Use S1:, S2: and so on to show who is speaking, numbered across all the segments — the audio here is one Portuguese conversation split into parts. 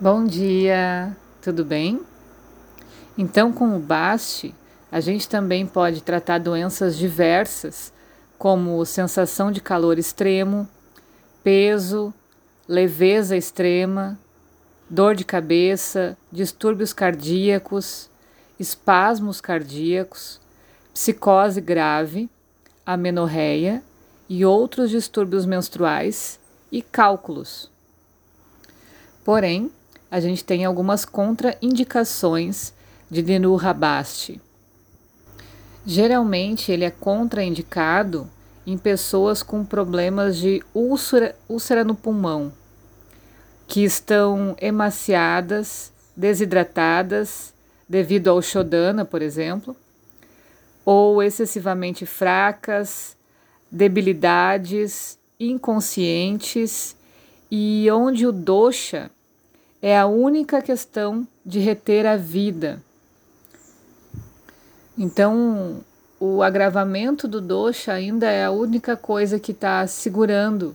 S1: Bom dia, tudo bem? Então, com o Bast, a gente também pode tratar doenças diversas, como sensação de calor extremo, peso, leveza extrema, dor de cabeça, distúrbios cardíacos, espasmos cardíacos, psicose grave, amenorreia e outros distúrbios menstruais e cálculos. Porém, a gente tem algumas contraindicações de Dinurrabaste. Geralmente ele é contraindicado em pessoas com problemas de úlcera, úlcera no pulmão, que estão emaciadas, desidratadas devido ao Shodana, por exemplo, ou excessivamente fracas, debilidades, inconscientes e onde o dosha é a única questão de reter a vida. Então, o agravamento do dosha ainda é a única coisa que está segurando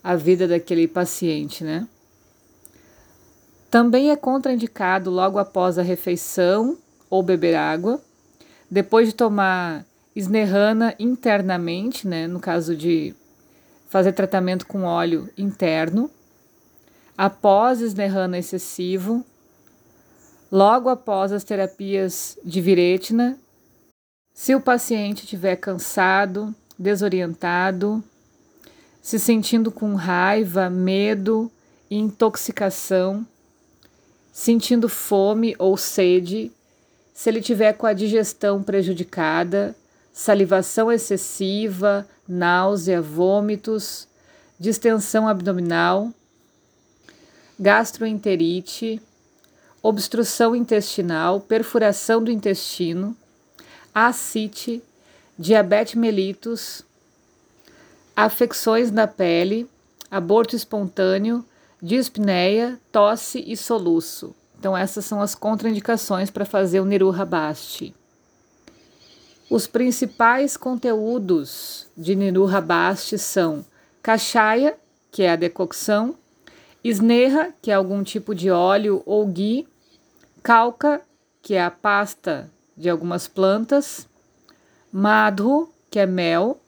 S1: a vida daquele paciente, né? Também é contraindicado logo após a refeição ou beber água, depois de tomar esnerrana internamente, né, no caso de fazer tratamento com óleo interno, após esnerrana excessivo, logo após as terapias de viretina, se o paciente estiver cansado, desorientado, se sentindo com raiva, medo intoxicação, sentindo fome ou sede, se ele tiver com a digestão prejudicada, salivação excessiva, náusea, vômitos, distensão abdominal, gastroenterite, obstrução intestinal, perfuração do intestino, ascite, diabetes mellitus, afecções na pele, aborto espontâneo, dispneia, tosse e soluço. Então essas são as contraindicações para fazer o Niruha Basti. Os principais conteúdos de Niruha Basti são cachaia, que é a decocção, esnerra, que é algum tipo de óleo ou ghee, calca, que é a pasta de algumas plantas, madhu, que é mel,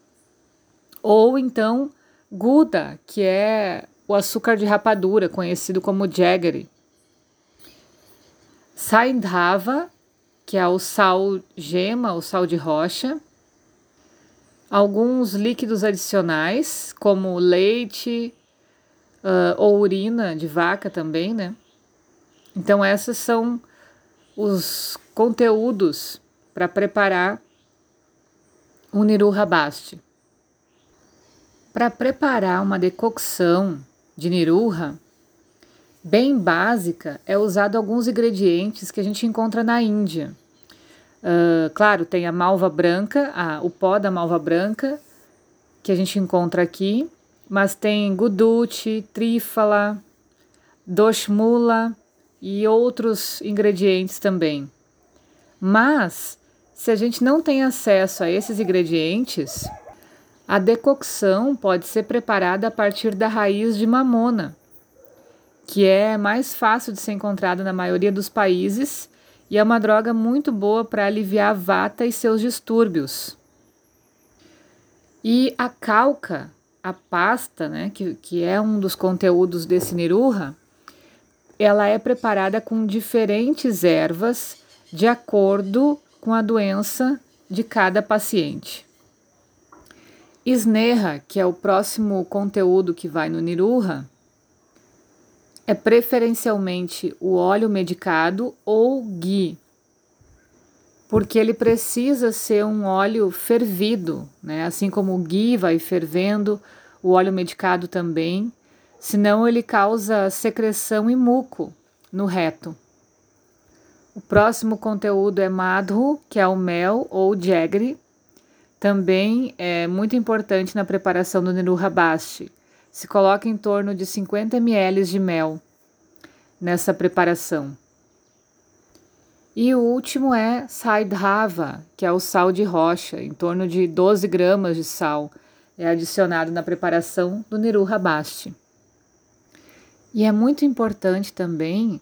S1: ou então guda, que é o açúcar de rapadura, conhecido como jaggery. Saindhava, que é o sal gema, o sal de rocha. Alguns líquidos adicionais, como leite uh, ou urina de vaca também, né? Então, esses são os conteúdos para preparar o Niruha Basti. Para preparar uma decocção de Niruha, bem básica, é usado alguns ingredientes que a gente encontra na Índia. Uh, claro, tem a malva branca, a, o pó da malva branca, que a gente encontra aqui, mas tem guduti, trífala, doshmula e outros ingredientes também. Mas, se a gente não tem acesso a esses ingredientes, a decocção pode ser preparada a partir da raiz de mamona, que é mais fácil de ser encontrada na maioria dos países e é uma droga muito boa para aliviar a vata e seus distúrbios. E a calca, a pasta, né, que, que é um dos conteúdos desse niruha, ela é preparada com diferentes ervas de acordo com a doença de cada paciente. Sneha, que é o próximo conteúdo que vai no niruha, é preferencialmente o óleo medicado ou ghee, porque ele precisa ser um óleo fervido, né? Assim como o ghee vai fervendo, o óleo medicado também, senão ele causa secreção e muco no reto. O próximo conteúdo é madhu, que é o mel ou jaggery, também é muito importante na preparação do Niruha Basti se coloca em torno de 50 ml de mel nessa preparação. E o último é Saidhava, que é o sal de rocha, em torno de 12 gramas de sal é adicionado na preparação do Niru Basti. E é muito importante também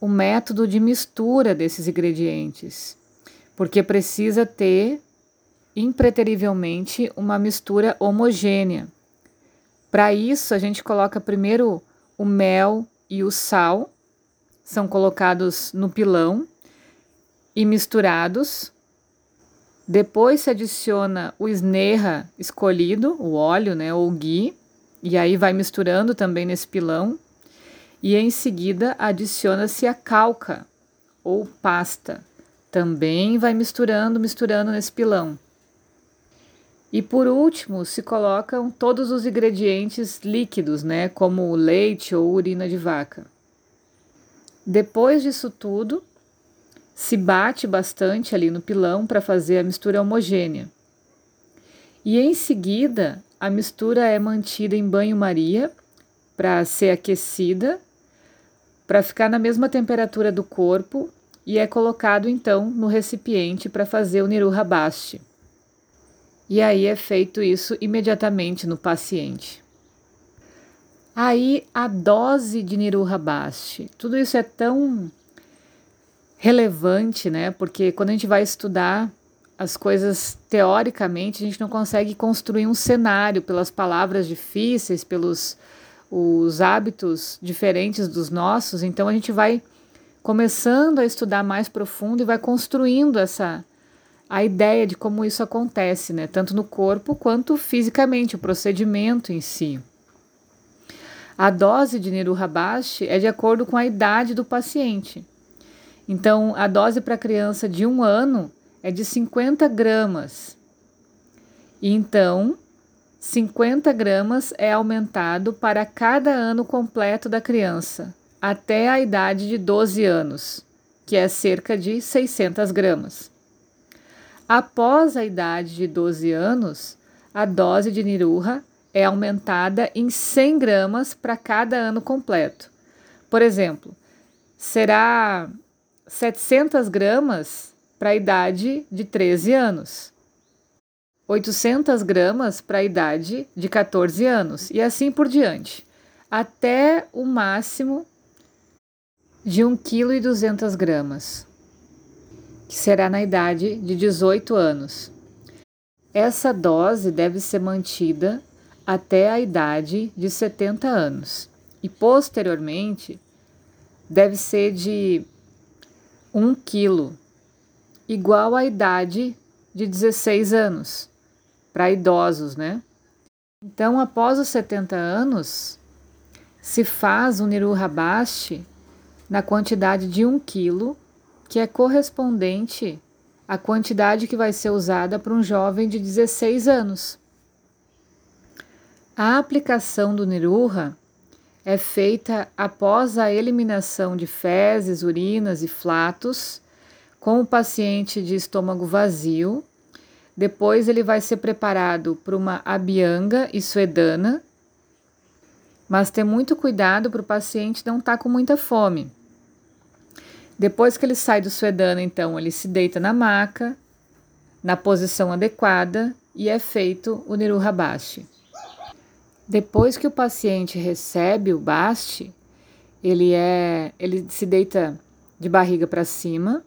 S1: o método de mistura desses ingredientes, porque precisa ter impreterivelmente uma mistura homogênea. Para isso, a gente coloca primeiro o mel e o sal, são colocados no pilão e misturados. Depois se adiciona o esnerra escolhido, o óleo, né, ou o ghee, e aí vai misturando também nesse pilão. E em seguida adiciona-se a calca ou pasta. Também vai misturando, misturando nesse pilão. E por último, se colocam todos os ingredientes líquidos, né, como leite ou urina de vaca. Depois disso tudo, se bate bastante ali no pilão para fazer a mistura homogênea. E em seguida, a mistura é mantida em banho-maria para ser aquecida, para ficar na mesma temperatura do corpo e é colocado então no recipiente para fazer o niru rabaste. E aí é feito isso imediatamente no paciente. Aí a dose de Niruhabashi, tudo isso é tão relevante, né? Porque quando a gente vai estudar as coisas teoricamente, a gente não consegue construir um cenário pelas palavras difíceis, pelos os hábitos diferentes dos nossos, então a gente vai começando a estudar mais profundo e vai construindo essa a ideia de como isso acontece, né? Tanto no corpo quanto fisicamente, o procedimento em si. A dose de Niruhabashi é de acordo com a idade do paciente. Então, a dose para criança de um ano é de 50 gramas. Então, 50 gramas é aumentado para cada ano completo da criança, até a idade de 12 anos, que é cerca de 600 gramas. Após a idade de 12 anos, a dose de Niruha é aumentada em 100 gramas para cada ano completo. Por exemplo, será 700 gramas para a idade de 13 anos, 800 gramas para a idade de 14 anos e assim por diante, até o máximo de 1,2 kg que será na idade de 18 anos. Essa dose deve ser mantida até a idade de 70 anos. E, posteriormente, deve ser de 1 quilo, igual à idade de 16 anos, para idosos, né? Então, após os 70 anos, se faz um Niruhabashi na quantidade de 1 quilo que é correspondente à quantidade que vai ser usada para um jovem de 16 anos. A aplicação do Niruha é feita após a eliminação de fezes, urinas e flatos com o paciente de estômago vazio. Depois ele vai ser preparado para uma abianga e suedana, mas ter muito cuidado para o paciente não estar tá com muita fome. Depois que ele sai do suedano, então, ele se deita na maca, na posição adequada e é feito o Niruhabashi. Depois que o paciente recebe o baste, ele é, ele se deita de barriga para cima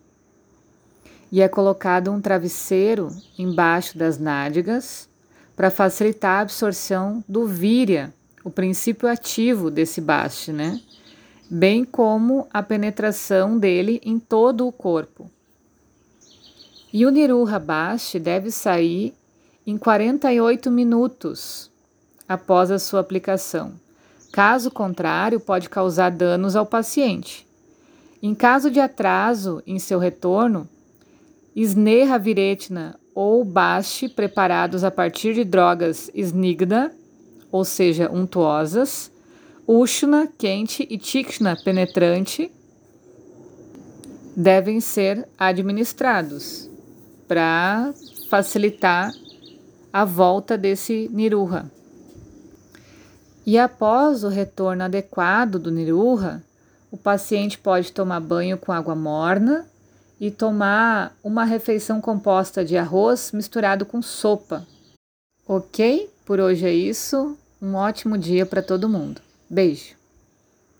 S1: e é colocado um travesseiro embaixo das nádegas para facilitar a absorção do víria, o princípio ativo desse baste, né? bem como a penetração dele em todo o corpo. E o Niruha Bashi deve sair em 48 minutos após a sua aplicação. Caso contrário, pode causar danos ao paciente. Em caso de atraso em seu retorno, Sneha Viretna ou Bashi preparados a partir de drogas Snigda, ou seja, untuosas, Ushna, quente, e Tikshna, penetrante, devem ser administrados para facilitar a volta desse Niruha. E após o retorno adequado do Niruha, o paciente pode tomar banho com água morna e tomar uma refeição composta de arroz misturado com sopa. Ok? Por hoje é isso. Um ótimo dia para todo mundo. Beijo!